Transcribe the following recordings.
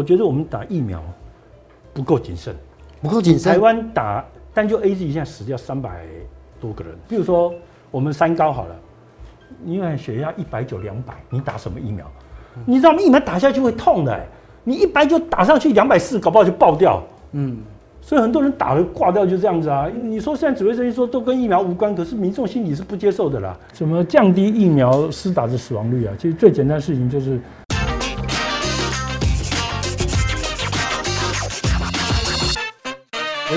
我觉得我们打疫苗不够谨慎，不够谨慎。台湾打单就 A Z 现在死掉三百多个人。比如说我们三高好了，因为血压一百九两百，你打什么疫苗？你知道吗？疫苗打下去会痛的，你一百九打上去两百四，搞不好就爆掉。嗯，所以很多人打了挂掉就这样子啊。你说现在指挥中心说都跟疫苗无关，可是民众心里是不接受的啦。怎么降低疫苗施打的死亡率啊？其实最简单的事情就是。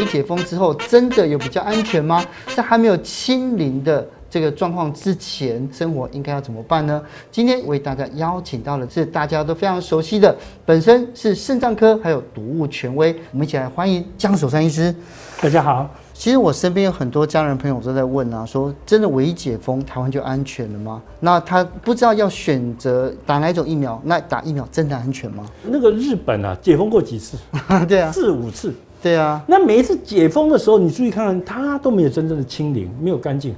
解封之后，真的有比较安全吗？在还没有清零的这个状况之前，生活应该要怎么办呢？今天为大家邀请到的是大家都非常熟悉的，本身是肾脏科还有毒物权威，我们一起来欢迎江守山医师。大家好。其实我身边有很多家人朋友都在问啊，说真的唯一解封，台湾就安全了吗？那他不知道要选择打哪种疫苗，那打疫苗真的安全吗？那个日本啊，解封过几次？对啊，四五次。对啊，那每一次解封的时候，你注意看看，它都没有真正的清零，没有干净。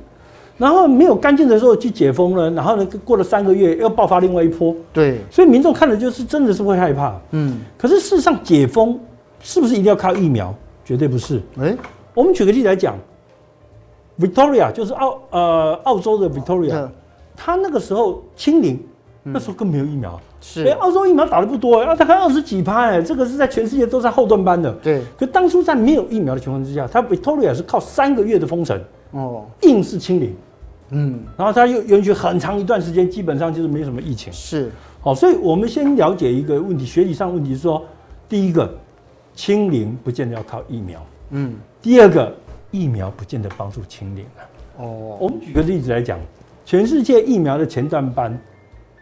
然后没有干净的时候去解封了，然后呢，过了三个月又爆发另外一波。对，所以民众看的就是真的是会害怕。嗯，可是事实上解封是不是一定要靠疫苗？绝对不是。哎，我们举个例子来讲，Victoria 就是澳呃澳洲的 Victoria，它那个时候清零，那时候更没有疫苗。是，哎，澳洲疫苗打的不多哎，啊，大概二十几趴哎，这个是在全世界都在后段班的。对，可当初在没有疫苗的情况之下，它 Victoria 是靠三个月的封城，哦，硬是清零，嗯，然后它又允许很长一段时间，基本上就是没什么疫情。是，好，所以我们先了解一个问题，学理上问题是说，第一个，清零不见得要靠疫苗，嗯，第二个，疫苗不见得帮助清零啊。哦，我们举个例子来讲，全世界疫苗的前段班。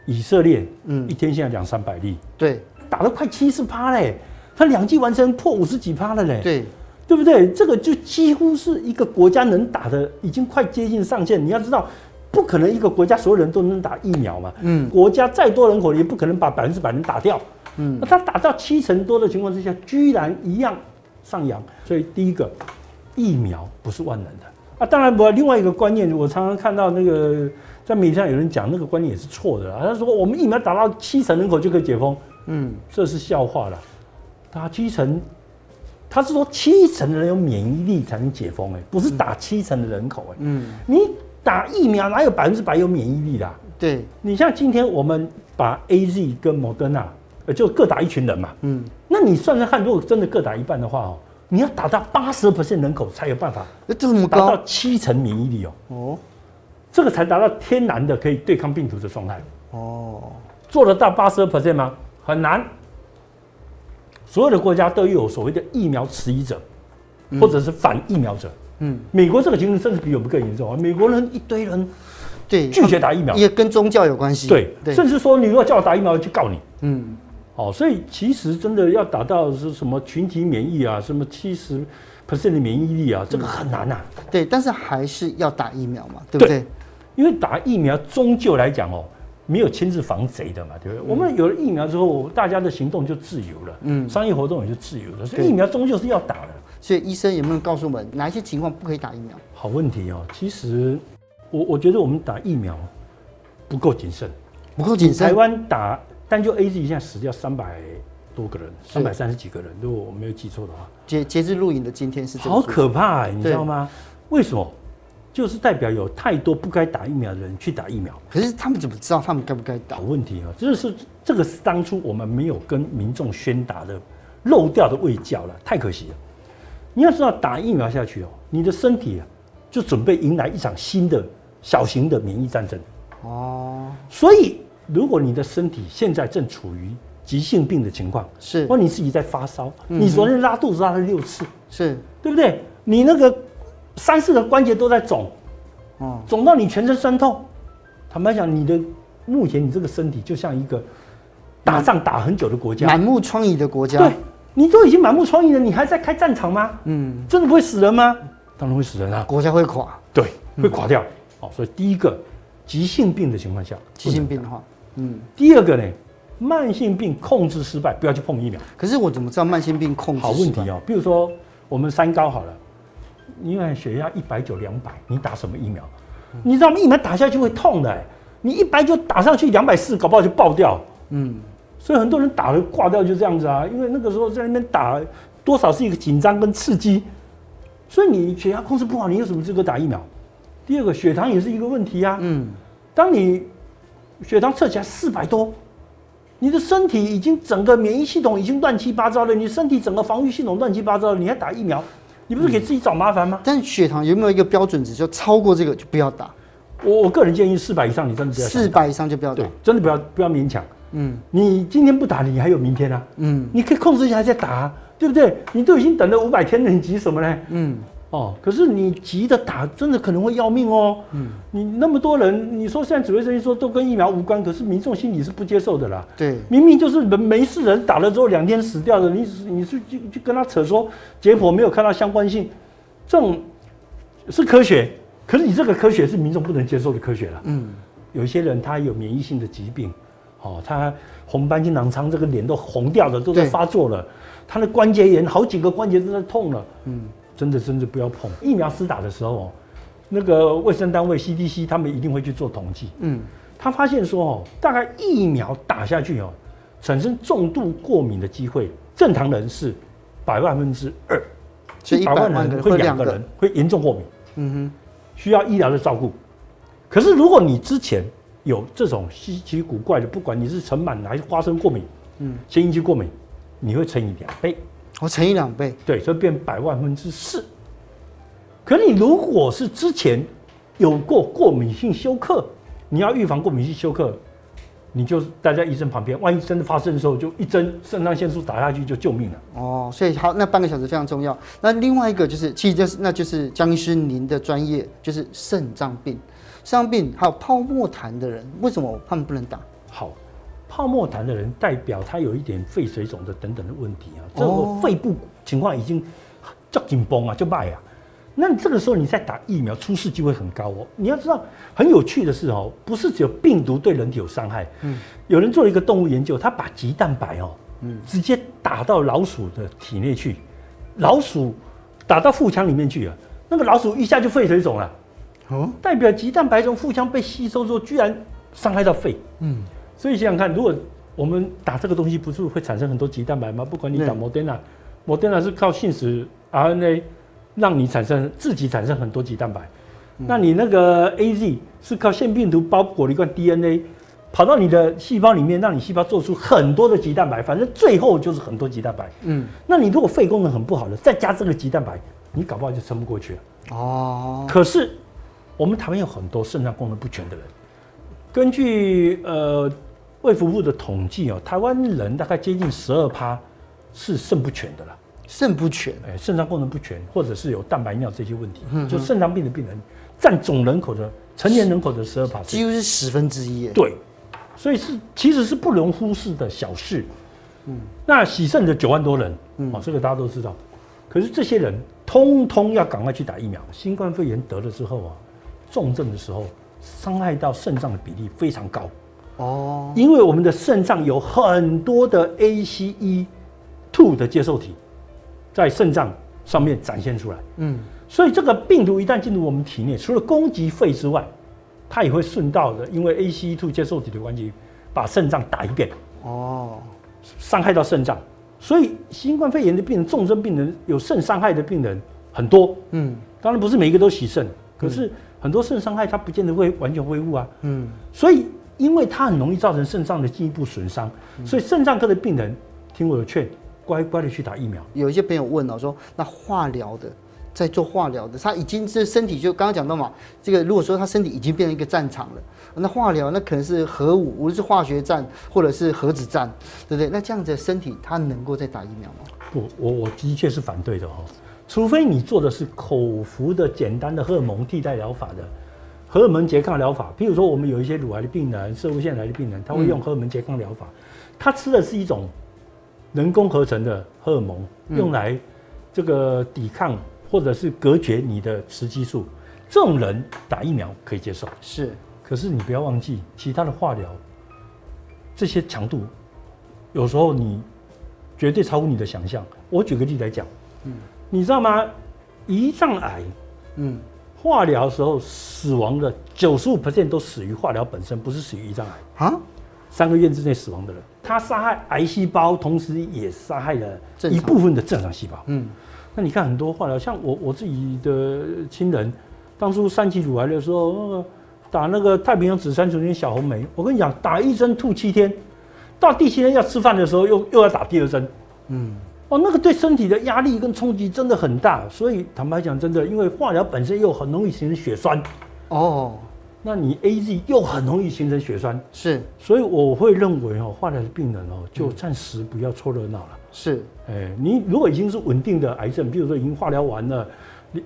以色列，嗯，一天现在两三百例，对，打了快七十趴嘞，他两剂完成破五十几趴了嘞，对，对不对？这个就几乎是一个国家能打的，已经快接近上限。你要知道，不可能一个国家所有人都能打疫苗嘛，嗯，国家再多人口也不可能把百分之百人打掉，嗯，那他打到七成多的情况之下，居然一样上扬，所以第一个，疫苗不是万能的啊。当然我，另外一个观念，我常常看到那个。在媒体上有人讲那个观念也是错的，他说我们疫苗打到七成人口就可以解封，嗯，这是笑话了。打七成，他是说七成的人有免疫力才能解封，哎，不是打七成的人口，哎，嗯，你打疫苗哪有百分之百有免疫力啦？对，你像今天我们把 AZ 跟 Moderna，呃，就各打一群人嘛，嗯，那你算算看，如果真的各打一半的话哦，你要打到八十 percent 人口才有办法，这么高，达到七成免疫力哦，哦。这个才达到天然的可以对抗病毒的状态哦，做得到八十二 percent 吗？很难。所有的国家都有所谓的疫苗迟疑者，或者是反疫苗者。嗯，美国这个情况甚至比我们更严重啊！美国人一堆人对拒绝打疫苗，也跟宗教有关系。对，甚至说你如果叫我打疫苗，就告你。嗯，哦，所以其实真的要达到是什么群体免疫啊，什么七十 percent 的免疫力啊，这个很难呐。对，但是还是要打疫苗嘛，对不对？因为打疫苗终究来讲哦，没有亲自防贼的嘛，对不对？嗯、我们有了疫苗之后，大家的行动就自由了，嗯，商业活动也就自由了，所以疫苗终究是要打的。所以医生有没有告诉我们哪一些情况不可以打疫苗？好问题哦，其实我我觉得我们打疫苗不够谨慎，不够谨慎。台湾打单就 AZ 现在死掉三百多个人，三百三十几个人，如果我没有记错的话。截截至录影的今天是这好可怕，你知道吗？为什么？就是代表有太多不该打疫苗的人去打疫苗，可是他们怎么知道他们该不该打？好问题啊，就是这个是当初我们没有跟民众宣达的漏掉的卫教了，太可惜了。你要知道，打疫苗下去哦，你的身体啊就准备迎来一场新的小型的免疫战争哦。所以，如果你的身体现在正处于急性病的情况，是，或你自己在发烧，你昨天拉肚子拉了六次，是对不对？你那个。三四个关节都在肿，哦，肿到你全身酸痛。坦白讲，你的目前你这个身体就像一个打仗打很久的国家，满目疮痍的国家。对，你都已经满目疮痍了，你还在开战场吗？嗯，真的不会死人吗？当然会死人啊，国家会垮，对，会垮掉。哦，所以第一个，急性病的情况下，急性病的话，嗯，第二个呢，慢性病控制失败，不要去碰疫苗。可是我怎么知道慢性病控制？好问题哦，比如说我们三高好了。因为血压一百九两百，你打什么疫苗？你知道吗？疫苗打下去会痛的，你一百九打上去两百四，搞不好就爆掉。嗯，所以很多人打了挂掉就这样子啊，因为那个时候在那边打，多少是一个紧张跟刺激，所以你血压控制不好，你有什么资格打疫苗？第二个血糖也是一个问题啊，嗯，当你血糖测起来四百多，你的身体已经整个免疫系统已经乱七八糟了，你身体整个防御系统乱七八糟，你还打疫苗，你不是给自己找麻烦吗？但血糖有没有一个标准值，就超过这个就不要打？我我个人建议四百以上，你真的不要。四百以上就不要打，对，真的不要不要勉强。嗯，你今天不打，你还有明天啊。嗯，你可以控制一下再打啊，对不对？你都已经等了五百天了，你急什么呢？嗯，哦，可是你急的打，真的可能会要命哦。嗯，你那么多人，你说现在指挥中心说都跟疫苗无关，可是民众心里是不接受的啦。对，明明就是人没事人打了之后两天死掉的，你你是就就跟他扯说结果没有看到相关性，这种是科学，可是你这个科学是民众不能接受的科学了。嗯，有一些人他有免疫性的疾病。哦，他红斑性狼疮，这个脸都红掉了，都在发作了。他的关节炎，好几个关节都在痛了。嗯，真的，真的不要碰。疫苗施打的时候哦，那个卫生单位 CDC 他们一定会去做统计。嗯，他发现说哦，大概疫苗打下去哦，产生重度过敏的机会，正常人是百万分之二，一百万人会两个人会严重过敏。嗯哼，需要医疗的照顾。可是如果你之前有这种稀奇古怪的，不管你是尘螨还是花生过敏，嗯，先引起过敏，你会乘以两倍，我乘以两倍，对，所以变百万分之四。可你如果是之前有过过敏性休克，你要预防过敏性休克，你就待在医生旁边，万一真的发生的时候，就一针肾上腺素打下去就救命了。哦，所以好，那半个小时非常重要。那另外一个就是，其实就是那就是江医师您的专业，就是肾脏病。肾脏病还有泡沫痰的人，为什么他们不能打？好，泡沫痰的人代表他有一点肺水肿的等等的问题啊，这个肺部情况已经较紧绷啊，就败啊。那你这个时候你再打疫苗，出事机会很高哦。你要知道，很有趣的是哦，不是只有病毒对人体有伤害。嗯，有人做了一个动物研究，他把棘蛋白哦，嗯，直接打到老鼠的体内去，老鼠打到腹腔里面去啊，那个老鼠一下就肺水肿了。哦，代表棘蛋白从腹腔被吸收之后，居然伤害到肺。嗯，所以想想看，如果我们打这个东西，不是会产生很多棘蛋白吗？不管你打莫德纳，莫德纳是靠信使 RNA 让你产生自己产生很多棘蛋白，嗯、那你那个 AZ 是靠腺病毒包裹了一罐 DNA 跑到你的细胞里面，让你细胞做出很多的棘蛋白，反正最后就是很多棘蛋白。嗯，那你如果肺功能很不好的，再加这个棘蛋白，你搞不好就撑不过去了。哦，可是。我们台湾有很多肾脏功能不全的人，根据呃卫福部的统计哦，台湾人大概接近十二趴是肾不全的了。肾不全，哎，肾脏功能不全，或者是有蛋白尿这些问题，嗯、就肾脏病的病人占总人口的成年人口的十二趴，几乎是十分之一。对，所以是其实是不容忽视的小事。嗯，那洗肾的九万多人，哦、嗯，这个大家都知道。可是这些人通通要赶快去打疫苗，新冠肺炎得了之后啊。重症的时候，伤害到肾脏的比例非常高。哦，因为我们的肾脏有很多的 ACE2 的接受体在肾脏上面展现出来，嗯，所以这个病毒一旦进入我们体内，除了攻击肺之外，它也会顺道的，因为 ACE2 接受体的关系，把肾脏打一遍哦，伤害到肾脏，所以新冠肺炎的病人、重症病人、有肾伤害的病人很多，嗯，当然不是每一个都洗肾，可是。很多肾伤害，它不见得会完全恢复啊。嗯，所以因为它很容易造成肾脏的进一步损伤，所以肾脏科的病人听我的劝，乖乖的去打疫苗。有一些朋友问了，说那化疗的，在做化疗的，他已经是身体就刚刚讲到嘛，这个如果说他身体已经变成一个战场了，那化疗那可能是核武，无论是化学战或者是核子战，对不对？那这样子的身体他能够再打疫苗吗？不，我我的确是反对的哈。除非你做的是口服的简单的荷尔蒙替代疗法的荷尔蒙拮抗疗法，譬如说我们有一些乳癌的病人、摄护腺癌的病人，他会用荷尔蒙拮抗疗法，他吃的是一种人工合成的荷尔蒙，用来这个抵抗或者是隔绝你的雌激素，这种人打疫苗可以接受。是，可是你不要忘记其他的化疗，这些强度有时候你绝对超乎你的想象。我举个例子来讲，嗯。你知道吗？胰脏癌，嗯，化疗时候死亡的九十五 percent 都死于化疗本身，不是死于胰脏癌啊？三个月之内死亡的人，他杀害癌细胞，同时也杀害了一部分的正常细胞。嗯，那你看很多化疗，像我我自己的亲人，当初三期乳癌的时候，打那个太平洋紫杉醇跟小红梅，我跟你讲，打一针吐七天，到第七天要吃饭的时候，又又要打第二针。嗯。哦，那个对身体的压力跟冲击真的很大，所以坦白讲，真的，因为化疗本身又很容易形成血栓，哦，那你 AZ 又很容易形成血栓，是，所以我会认为哦，化疗的病人哦，就暂时不要凑热闹了。是，哎，你如果已经是稳定的癌症，比如说已经化疗完了，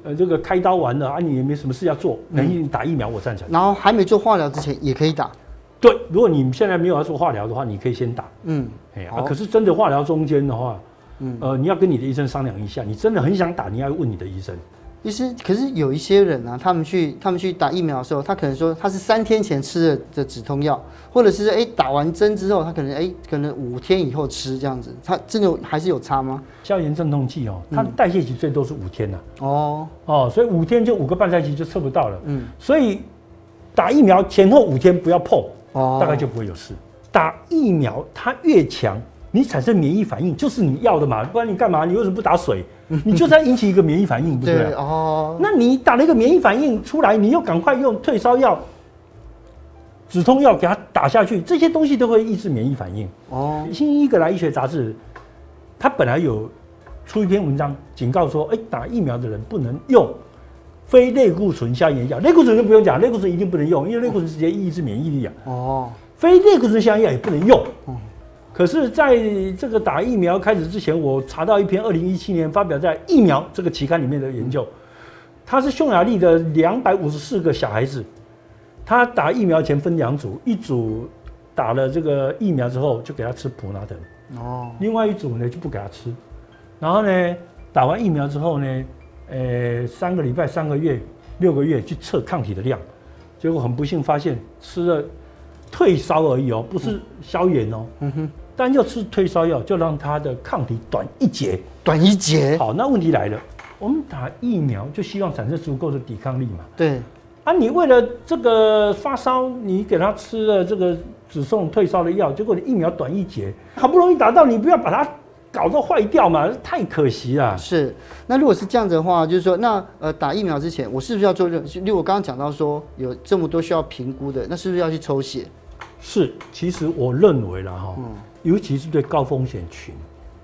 呃，这个开刀完了啊，你也没什么事要做，那你打疫苗我赞成。然后还没做化疗之前也可以打，对，如果你现在没有要做化疗的话，你可以先打，嗯，哎啊，可是真的化疗中间的话。嗯，呃，你要跟你的医生商量一下，你真的很想打，你要问你的医生。医生，可是有一些人啊，他们去他们去打疫苗的时候，他可能说他是三天前吃的的止痛药，或者是哎、欸、打完针之后，他可能哎、欸、可能五天以后吃这样子，他真的还是有差吗？消炎镇痛剂哦，它的代谢期最多是五天呐、啊。哦哦，所以五天就五个半赛期就测不到了。嗯，所以打疫苗前后五天不要碰，哦，大概就不会有事。打疫苗它越强。你产生免疫反应就是你要的嘛，不然你干嘛？你为什么不打水？你就是要引起一个免疫反应，不对，对哦。那你打了一个免疫反应出来，你又赶快用退烧药、止痛药给它打下去，这些东西都会抑制免疫反应。哦。新英格兰医学杂志，它本来有出一篇文章警告说，哎、欸，打疫苗的人不能用非类固醇消炎药，类固醇就不用讲，类固醇一定不能用，因为类固醇直接抑制免疫力啊。哦。非类固醇消炎药也不能用。可是，在这个打疫苗开始之前，我查到一篇二零一七年发表在《疫苗》这个期刊里面的研究，他是匈牙利的两百五十四个小孩子，他打疫苗前分两组，一组打了这个疫苗之后就给他吃普拿疼，哦，另外一组呢就不给他吃，然后呢打完疫苗之后呢，呃，三个礼拜、三个月、六个月去测抗体的量，结果很不幸发现吃了退烧而已哦，不是消炎哦，嗯哼。但要吃退烧药，就让他的抗体短一截，短一截。好，那问题来了，我们打疫苗就希望产生足够的抵抗力嘛？对。啊，你为了这个发烧，你给他吃了这个只送退烧的药，结果你疫苗短一截，好不容易打到，你不要把它搞到坏掉嘛？太可惜了。是。那如果是这样子的话，就是说，那呃，打疫苗之前，我是不是要做任？例如我刚刚讲到说，有这么多需要评估的，那是不是要去抽血？是，其实我认为了哈。嗯尤其是对高风险群，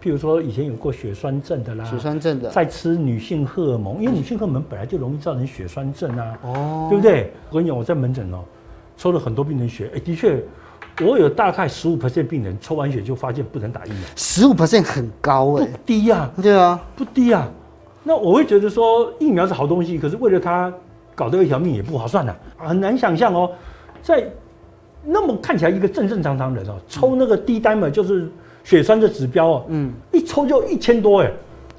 譬如说以前有过血栓症的啦，血栓症的，在吃女性荷尔蒙，因为女性荷尔蒙本来就容易造成血栓症啊，哦，对不对？我跟你讲，我在门诊哦，抽了很多病人血，哎，的确，我有大概十五 percent 病人抽完血就发现不能打疫苗，十五 percent 很高哎，不低呀，对啊，不低啊。那我会觉得说疫苗是好东西，可是为了它搞掉一条命也不划算呐，很难想象哦，在。那么看起来一个正正常常人哦，抽那个 D dimer 就是血栓的指标哦，嗯，一抽就一千多哎，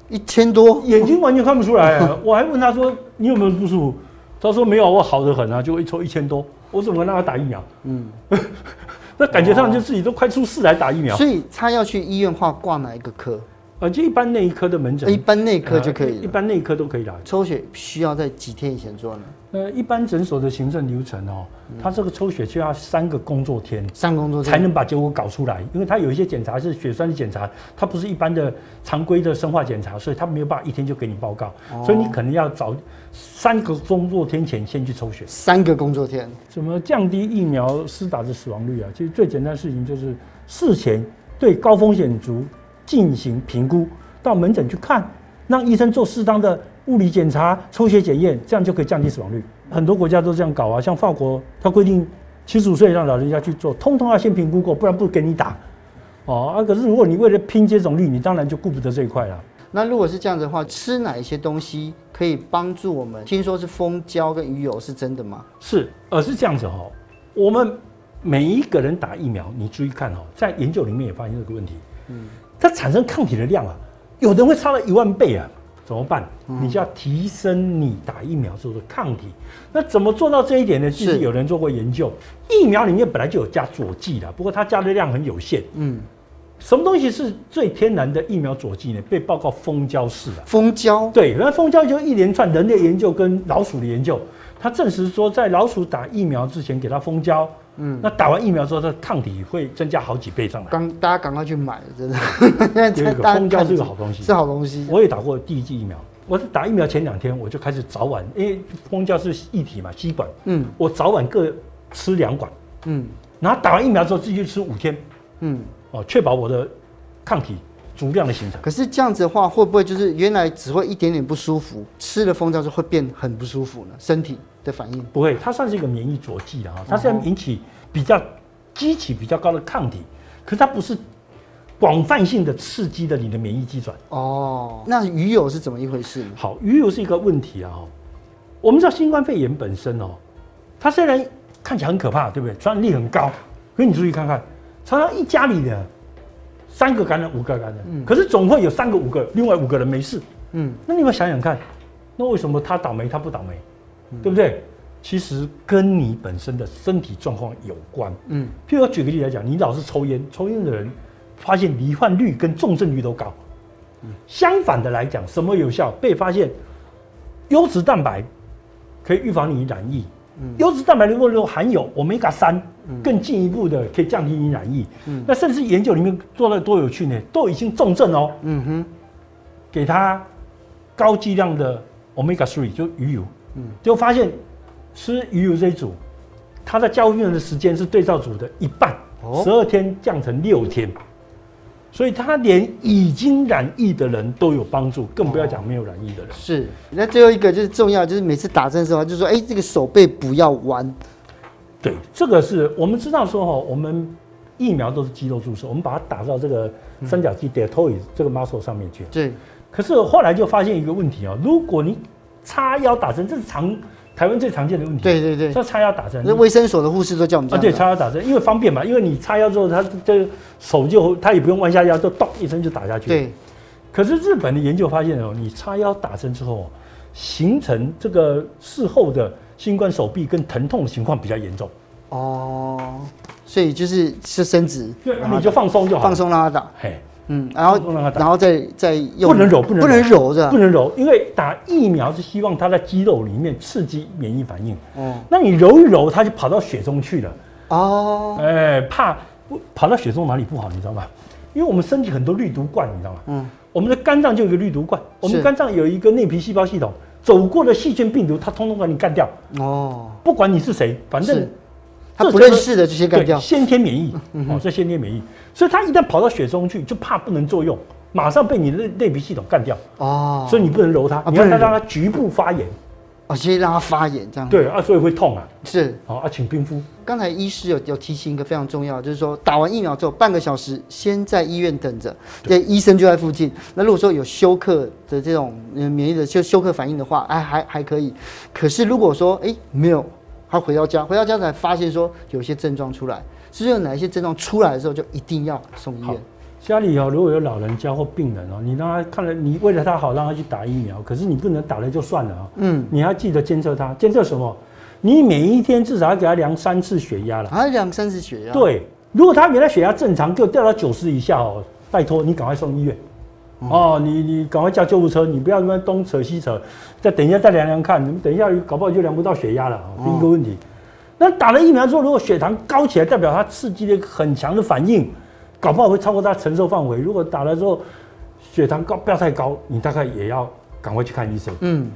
一千多，眼睛完全看不出来。我还问他说，你有没有不舒服？他说没有，我好得很啊，就一抽一千多，我怎么让他打疫苗？嗯，那感觉上就自己都快出事来打疫苗。所以他要去医院话挂哪一个科？呃，就一般内科的门诊，一般内科就可以，一般内科都可以打。抽血需要在几天以前做呢？呃，一般诊所的行政流程哦，它这个抽血就要三个工作天，三工作天才能把结果搞出来，因为它有一些检查是血栓的检查，它不是一般的常规的生化检查，所以他没有办法一天就给你报告，所以你可能要早三个工作天前先去抽血。三个工作天，怎么降低疫苗施打的死亡率啊？其实最简单的事情就是事前对高风险族进行评估。到门诊去看，让医生做适当的物理检查、抽血检验，这样就可以降低死亡率。很多国家都这样搞啊，像法国，它规定七十五岁让老人家去做，通通要先评估过，不然不给你打。哦啊，可是如果你为了拼接种率，你当然就顾不得这一块了。那如果是这样子的话，吃哪一些东西可以帮助我们？听说是蜂胶跟鱼油，是真的吗？是，而是这样子哦。我们每一个人打疫苗，你注意看哦，在研究里面也发现这个问题。嗯，它产生抗体的量啊。有的人会差了一万倍啊，怎么办？你就要提升你打疫苗时候的抗体。那怎么做到这一点呢？其实有人做过研究，疫苗里面本来就有加佐剂的，不过它加的量很有限。嗯，什么东西是最天然的疫苗佐剂呢？被报告蜂胶是啊。蜂胶？对，那蜂胶就一连串人类研究跟老鼠的研究，他证实说，在老鼠打疫苗之前给它蜂胶，嗯，那打完疫苗之后，它抗体会增加好几倍上来。刚大家赶快去买，真的。有一个蜂胶是一个好东西，是好东西。我也打过第一剂疫苗，我是打疫苗前两天我就开始早晚，因为蜂胶是液体嘛，吸管，嗯，我早晚各吃两管，嗯，然后打完疫苗之后继续吃五天，嗯，哦，确保我的抗体。足量的形成，可是这样子的话，会不会就是原来只会一点点不舒服，吃了蜂胶就会变很不舒服呢？身体的反应不会，它算是一个免疫佐剂的哈，它是要引起比较激起比较高的抗体，可是它不是广泛性的刺激的你的免疫机转。哦，那鱼油是怎么一回事呢？好，鱼油是一个问题啊。我们知道新冠肺炎本身哦，它虽然看起来很可怕，对不对？传染力很高，可是你注意看看，常常一家里的。三个感染，五个感染，嗯，可是总会有三个、五个，另外五个人没事，嗯，那你们想想看，那为什么他倒霉，他不倒霉，嗯、对不对？其实跟你本身的身体状况有关，嗯，譬如我举个例来讲，你老是抽烟，抽烟的人发现罹患率跟重症率都高，嗯，相反的来讲，什么有效？被发现优质蛋白可以预防你染疫。优质蛋白如果有含有欧米伽三，更进一步的可以降低你染疫。嗯，那甚至研究里面做的多有趣呢，都已经重症哦。嗯哼，给他高剂量的欧米伽三，就鱼油。嗯，就发现吃鱼油这一组，它的加护病人的时间是对照组的一半，十二天降成六天。所以他连已经染疫的人都有帮助，更不要讲没有染疫的人。是，那最后一个就是重要，就是每次打针的时候，就是说，哎，这个手背不要弯。对，这个是我们知道说哈，我们疫苗都是肌肉注射，我们把它打到这个三角肌 deltoid 这个 muscle 上面去。对。可是后来就发现一个问题啊，如果你叉腰打针，这是常。台湾最常见的问题，对对对，叫叉腰打针。那卫生所的护士都叫我们啊，对，叉腰打针，因为方便嘛，因为你叉腰之后，他这手就他也不用弯下腰，就咚一声就打下去。对。可是日本的研究发现哦，你叉腰打针之后，形成这个事后的新冠手臂跟疼痛的情况比较严重。哦，所以就是是伸直，对，你就放松就好，放松让他打。嘿。嗯，然后然后再再用不能揉，不能揉着，不能揉，因为打疫苗是希望它在肌肉里面刺激免疫反应。哦，那你揉一揉，它就跑到血中去了。哦，哎，怕跑到血中哪里不好，你知道吗？因为我们身体很多滤毒罐，你知道吗？嗯，我们的肝脏就有一个滤毒罐，我们肝脏有一个内皮细胞系统，走过的细菌病毒，它通通把你干掉。哦，不管你是谁，反正。他不认识的这些干掉，先天免疫，哦，这先天免疫，所以他一旦跑到血中去，就怕不能作用，马上被你的内皮系统干掉。哦，所以你不能揉它，你要让它局部发炎，哦，先让它发炎这样，对啊，所以会痛啊，是，好啊，请冰敷。刚才医师有有提醒一个非常重要，就是说打完疫苗之后半个小时先在医院等着，对，医生就在附近。那如果说有休克的这种免疫的休休克反应的话，哎，还还可以。可是如果说哎没有。他回到家，回到家才发现说有些症状出来，是有哪一些症状出来的时候，就一定要送医院。家里哦，如果有老人家或病人哦，你让他看了，你为了他好，让他去打疫苗，可是你不能打了就算了啊。嗯，你要记得监测他，监测什么？你每一天至少要给他量三次血压了。啊量三次血压？对，如果他原来血压正常，就掉到九十以下哦，拜托你赶快送医院。哦，你你赶快叫救护车，你不要那么东扯西扯，再等一下再量量看，你们等一下搞不好就量不到血压了。第一个问题，那打了疫苗之后，如果血糖高起来，代表它刺激了一个很强的反应，搞不好会超过它承受范围。如果打了之后血糖高不要太高，你大概也要赶快去看医生。嗯，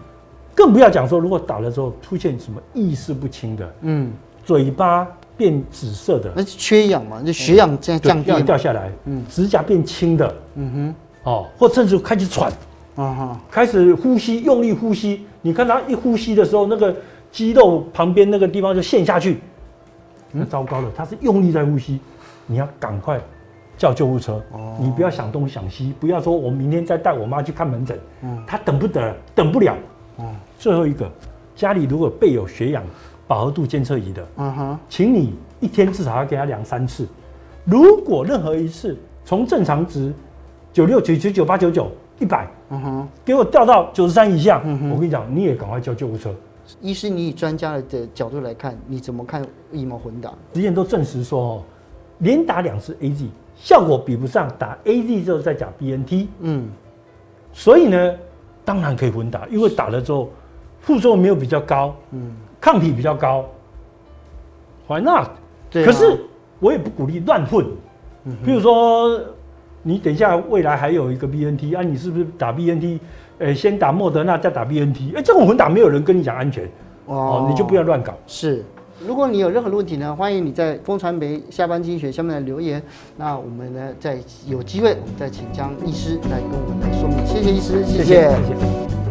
更不要讲说如果打了之后出现什么意识不清的，嗯，嘴巴变紫色的，那是缺氧嘛？就血氧在降低掉下来，嗯，指甲变青的，嗯哼。哦，或甚至开始喘，啊哈，开始呼吸，用力呼吸。你看他一呼吸的时候，那个肌肉旁边那个地方就陷下去，那糟糕了，他是用力在呼吸，你要赶快叫救护车。哦，你不要想东想西，不要说我明天再带我妈去看门诊，嗯，他等不得，等不了。哦，最后一个，家里如果备有血氧饱和度监测仪的，嗯哼，请你一天至少要给他量三次，如果任何一次从正常值。九六九九九八九九一百，嗯哼，给我调到九十三以下，嗯哼，我跟你讲，你也赶快叫救护车。医师，你以专家的角度来看，你怎么看疫苗混打？实验都证实说，哦，连打两次 AZ 效果比不上打 AZ 之后再打 BNT。嗯，所以呢，当然可以混打，因为打了之后副作用没有比较高，嗯，抗体比较高，Why not？对、啊，可是我也不鼓励乱混。嗯，比如说你等一下未来还有一个 BNT 啊，你是不是打 BNT？欸、先打莫德纳再打 BNT，哎、欸，这种混打没有人跟你讲安全哦，哦，你就不要乱搞。是，如果你有任何的问题呢，欢迎你在风传媒下班经济学下面来留言。那我们呢，再有机会，我们再请江医师来跟我们来说明。谢谢医师，谢谢。谢谢谢谢。